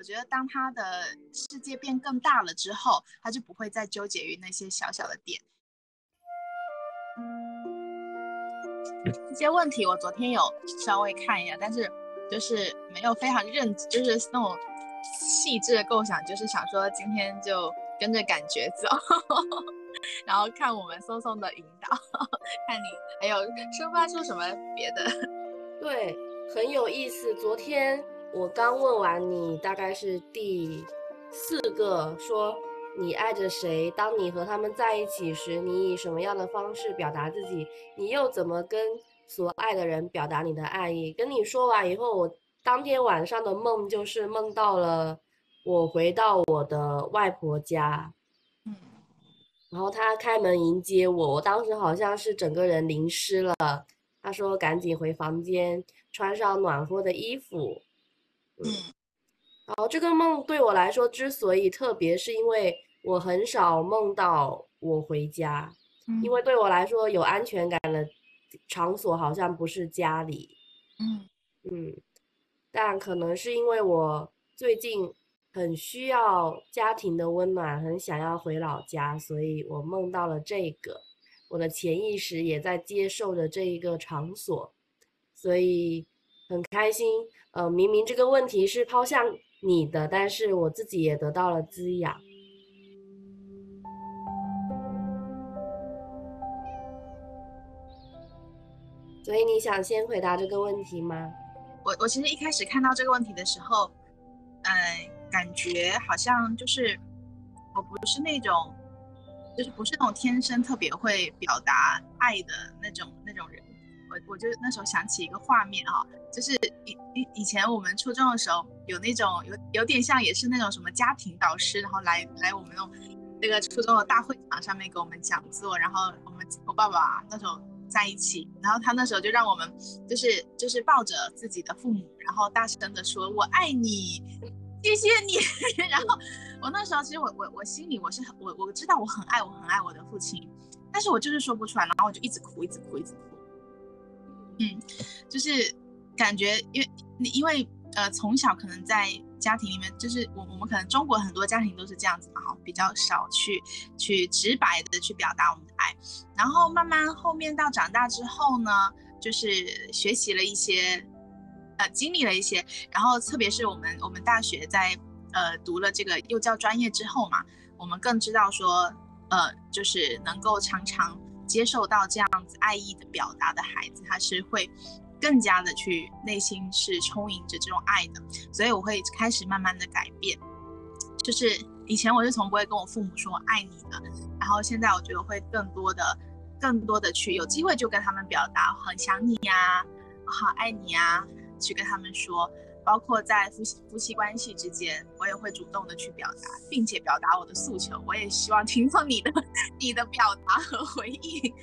我觉得当他的世界变更大了之后，他就不会再纠结于那些小小的点。这些问题我昨天有稍微看一下，但是就是没有非常认，就是那种细致的构想，就是想说今天就跟着感觉走，然后看我们松松的引导，看你还有生发出什么别的。对，很有意思。昨天我刚问完你，大概是第四个说你爱着谁，当你和他们在一起时，你以什么样的方式表达自己，你又怎么跟所爱的人表达你的爱意。跟你说完以后，我当天晚上的梦就是梦到了我回到我的外婆家，嗯，然后他开门迎接我，我当时好像是整个人淋湿了。他说：“赶紧回房间，穿上暖和的衣服。”嗯，然后这个梦对我来说之所以特别，是因为我很少梦到我回家，因为对我来说有安全感的场所好像不是家里。嗯嗯，但可能是因为我最近很需要家庭的温暖，很想要回老家，所以我梦到了这个。我的潜意识也在接受着这一个场所，所以很开心。呃，明明这个问题是抛向你的，但是我自己也得到了滋养。所以你想先回答这个问题吗？我我其实一开始看到这个问题的时候，嗯，感觉好像就是我不是那种。就是不是那种天生特别会表达爱的那种那种人，我我就那时候想起一个画面哈，就是以以以前我们初中的时候有那种有有点像也是那种什么家庭导师，然后来来我们那那个初中的大会场上面给我们讲座，然后我们我爸爸那时候在一起，然后他那时候就让我们就是就是抱着自己的父母，然后大声的说我爱你。谢谢你。然后我那时候其实我我我心里我是我我知道我很爱我很爱我的父亲，但是我就是说不出来，然后我就一直哭一直哭一直哭。嗯，就是感觉因为因为呃从小可能在家庭里面，就是我我们可能中国很多家庭都是这样子嘛哈，比较少去去直白的去表达我们的爱。然后慢慢后面到长大之后呢，就是学习了一些。呃，经历了一些，然后特别是我们我们大学在呃读了这个幼教专业之后嘛，我们更知道说，呃，就是能够常常接受到这样子爱意的表达的孩子，他是会更加的去内心是充盈着这种爱的，所以我会开始慢慢的改变，就是以前我是从不会跟我父母说爱你的，然后现在我觉得会更多的更多的去有机会就跟他们表达很想你呀，我好爱你啊。去跟他们说，包括在夫妻夫妻关系之间，我也会主动的去表达，并且表达我的诉求。我也希望听到你的你的表达和回应。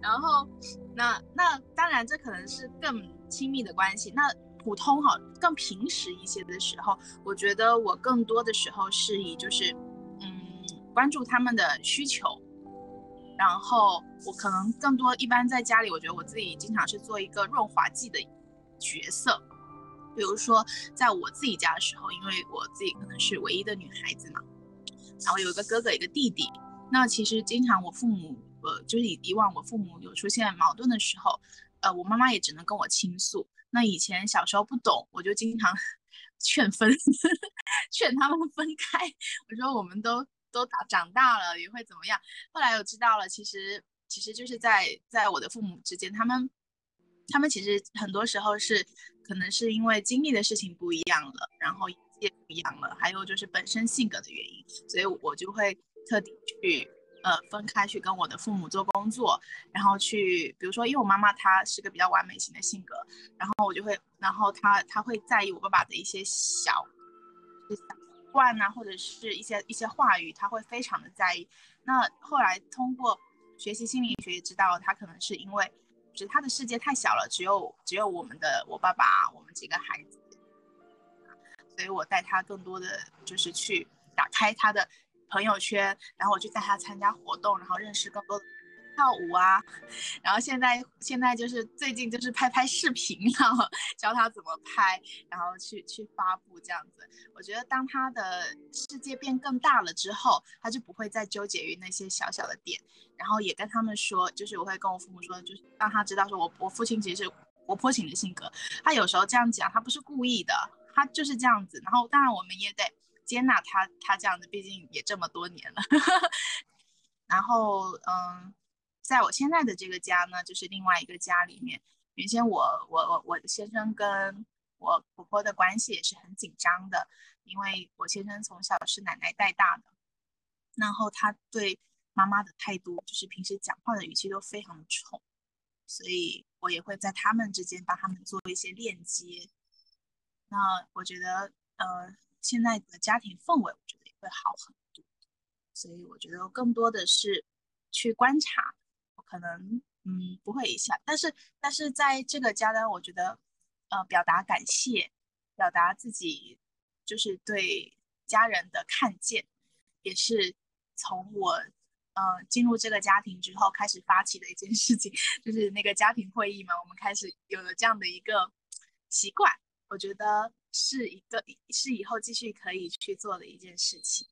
然后，那那当然，这可能是更亲密的关系。那普通哈，更平时一些的时候，我觉得我更多的时候是以就是嗯关注他们的需求，然后我可能更多一般在家里，我觉得我自己经常是做一个润滑剂的。角色，比如说在我自己家的时候，因为我自己可能是唯一的女孩子嘛，然后有一个哥哥一个弟弟，那其实经常我父母，呃，就是以往我父母有出现矛盾的时候，呃，我妈妈也只能跟我倾诉。那以前小时候不懂，我就经常 劝分，劝他们分开。我说我们都都长长大了，也会怎么样？后来我知道了，其实其实就是在在我的父母之间，他们。他们其实很多时候是，可能是因为经历的事情不一样了，然后也不一样了，还有就是本身性格的原因，所以我就会特地去呃分开去跟我的父母做工作，然后去比如说，因为我妈妈她是个比较完美型的性格，然后我就会，然后她她会在意我爸爸的一些小小习惯呐，或者是一些一些话语，他会非常的在意。那后来通过学习心理学也知道，他可能是因为。就是他的世界太小了，只有只有我们的我爸爸，我们几个孩子，所以我带他更多的就是去打开他的朋友圈，然后我就带他参加活动，然后认识更多的，跳舞啊，然后现在现在就是最近就是拍拍视频，然后教他怎么拍，然后去去发布这样子。我觉得当他的世界变更大了之后，他就不会再纠结于那些小小的点，然后也跟他们说，就是我会跟我父母说，就是让他知道说我我父亲其实是活泼型的性格，他有时候这样讲他不是故意的，他就是这样子。然后当然我们也得接纳他他这样子，毕竟也这么多年了。然后嗯。在我现在的这个家呢，就是另外一个家里面。原先我我我我先生跟我婆婆的关系也是很紧张的，因为我先生从小是奶奶带大的，然后他对妈妈的态度就是平时讲话的语气都非常的冲，所以我也会在他们之间帮他们做一些链接。那我觉得呃现在的家庭氛围，我觉得也会好很多。所以我觉得更多的是去观察。可能嗯不会一下，但是但是在这个家呢，我觉得呃表达感谢，表达自己就是对家人的看见，也是从我呃进入这个家庭之后开始发起的一件事情，就是那个家庭会议嘛，我们开始有了这样的一个习惯，我觉得是一个是以后继续可以去做的一件事情。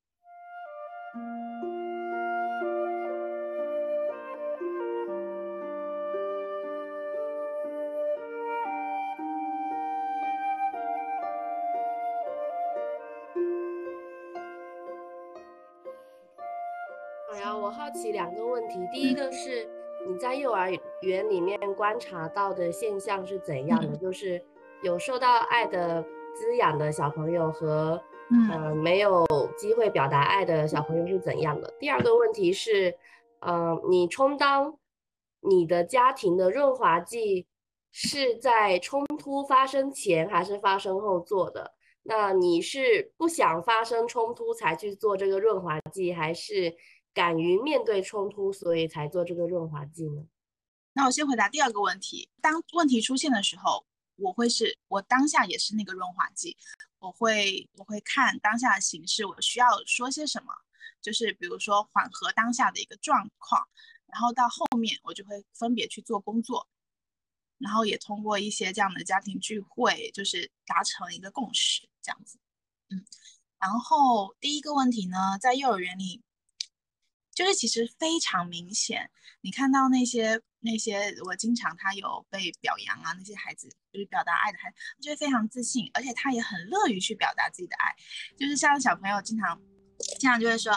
好奇两个问题，第一个是你在幼儿园里面观察到的现象是怎样的？就是有受到爱的滋养的小朋友和嗯没有机会表达爱的小朋友是怎样的？第二个问题是，嗯，你充当你的家庭的润滑剂是在冲突发生前还是发生后做的？那你是不想发生冲突才去做这个润滑剂，还是？敢于面对冲突，所以才做这个润滑剂呢。那我先回答第二个问题。当问题出现的时候，我会是我当下也是那个润滑剂。我会我会看当下的形势，我需要说些什么，就是比如说缓和当下的一个状况，然后到后面我就会分别去做工作，然后也通过一些这样的家庭聚会，就是达成一个共识，这样子。嗯，然后第一个问题呢，在幼儿园里。就是其实非常明显，你看到那些那些我经常他有被表扬啊，那些孩子就是表达爱的孩子，就会非常自信，而且他也很乐于去表达自己的爱。就是像小朋友经常经常就会说：“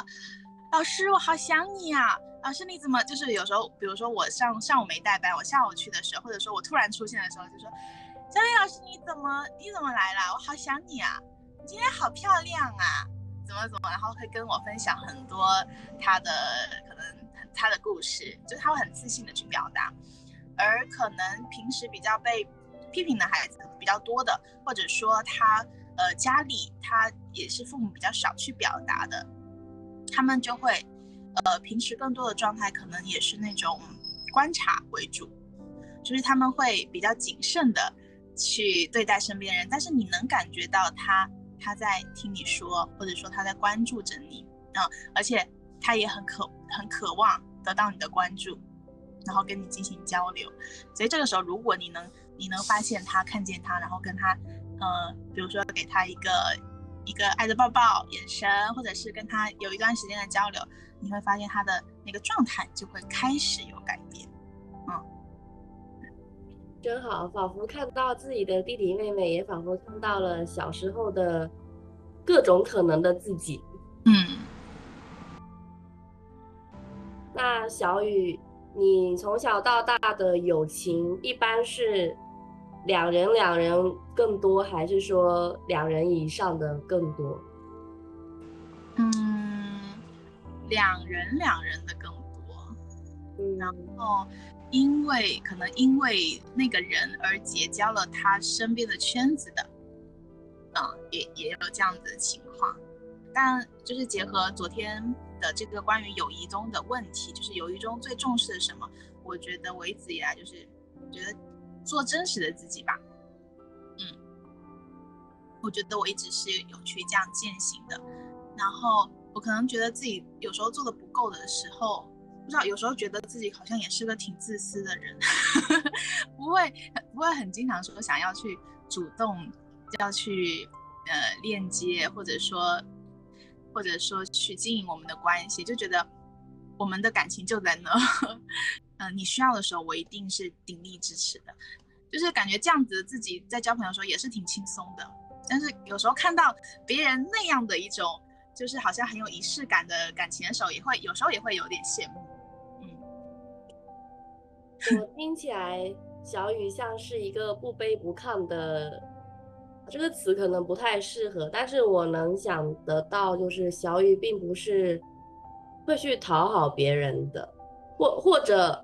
老师，我好想你啊！”老师你怎么就是有时候，比如说我上上午没带班，我下午去的时候，或者说我突然出现的时候，就说：“小李老师你怎么你怎么来了？我好想你啊！你今天好漂亮啊！”怎么怎么，然后会跟我分享很多他的可能他的故事，就是他会很自信的去表达，而可能平时比较被批评的孩子比较多的，或者说他呃家里他也是父母比较少去表达的，他们就会呃平时更多的状态可能也是那种观察为主，就是他们会比较谨慎的去对待身边人，但是你能感觉到他。他在听你说，或者说他在关注着你，嗯，而且他也很渴很渴望得到你的关注，然后跟你进行交流。所以这个时候，如果你能你能发现他看见他，然后跟他，呃，比如说给他一个一个爱的抱抱、眼神，或者是跟他有一段时间的交流，你会发现他的那个状态就会开始有改变，真好，仿佛看到自己的弟弟妹妹，也仿佛看到了小时候的各种可能的自己。嗯，那小雨，你从小到大的友情一般是两人两人更多，还是说两人以上的更多？嗯，两人两人的更多。嗯，然后。因为可能因为那个人而结交了他身边的圈子的，嗯，也也有这样子的情况。但就是结合昨天的这个关于友谊中的问题，就是友谊中最重视的什么？我觉得我一直以来就是觉得做真实的自己吧。嗯，我觉得我一直是有去这样践行的。然后我可能觉得自己有时候做的不够的时候。不知道有时候觉得自己好像也是个挺自私的人，不会不会很经常说想要去主动要去呃链接，或者说或者说去经营我们的关系，就觉得我们的感情就在那，嗯，你需要的时候我一定是鼎力支持的，就是感觉这样子自己在交朋友的时候也是挺轻松的，但是有时候看到别人那样的一种。就是好像很有仪式感的感情的时候，也会有时候也会有点羡慕。嗯，我听起来小雨像是一个不卑不亢的，这个词可能不太适合，但是我能想得到，就是小雨并不是会去讨好别人的，或或者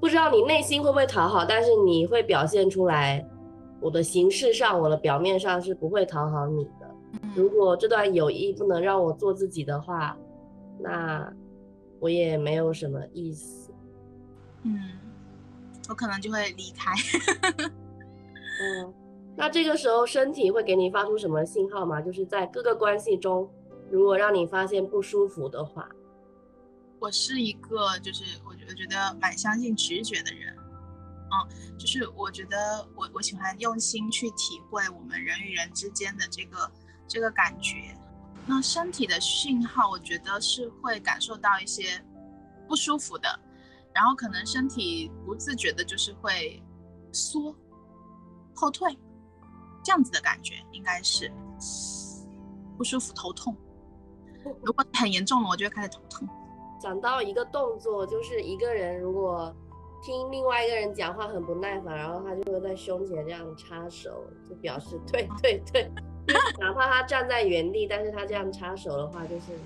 不知道你内心会不会讨好，但是你会表现出来，我的形式上，我的表面上是不会讨好你的。如果这段友谊不能让我做自己的话，那我也没有什么意思。嗯，我可能就会离开。嗯，那这个时候身体会给你发出什么信号吗？就是在各个关系中，如果让你发现不舒服的话，我是一个就是我我觉得蛮相信直觉的人。嗯，就是我觉得我我喜欢用心去体会我们人与人之间的这个。这个感觉，那身体的信号，我觉得是会感受到一些不舒服的，然后可能身体不自觉的，就是会缩、后退，这样子的感觉，应该是不舒服、头痛。如果很严重了，我就会开始头痛。讲到一个动作，就是一个人如果听另外一个人讲话很不耐烦，然后他就会在胸前这样插手，就表示退退退。哪怕他站在原地，但是他这样插手的话，就是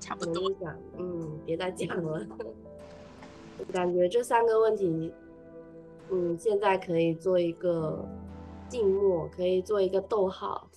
差不多讲，嗯，别再讲了。感觉这三个问题，嗯，现在可以做一个静默，可以做一个逗号。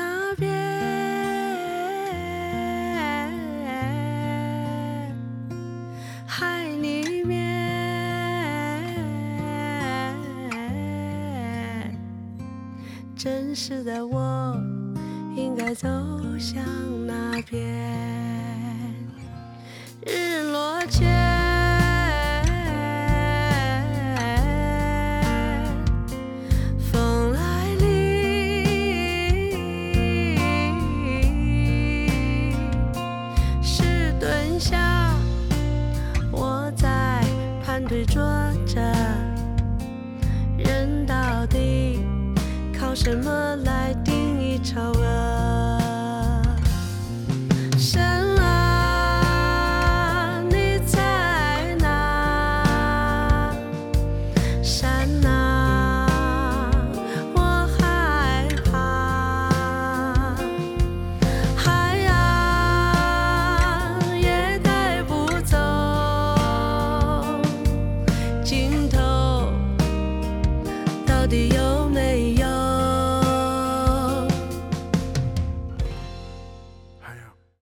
那边海里面真实的我应该走向哪边。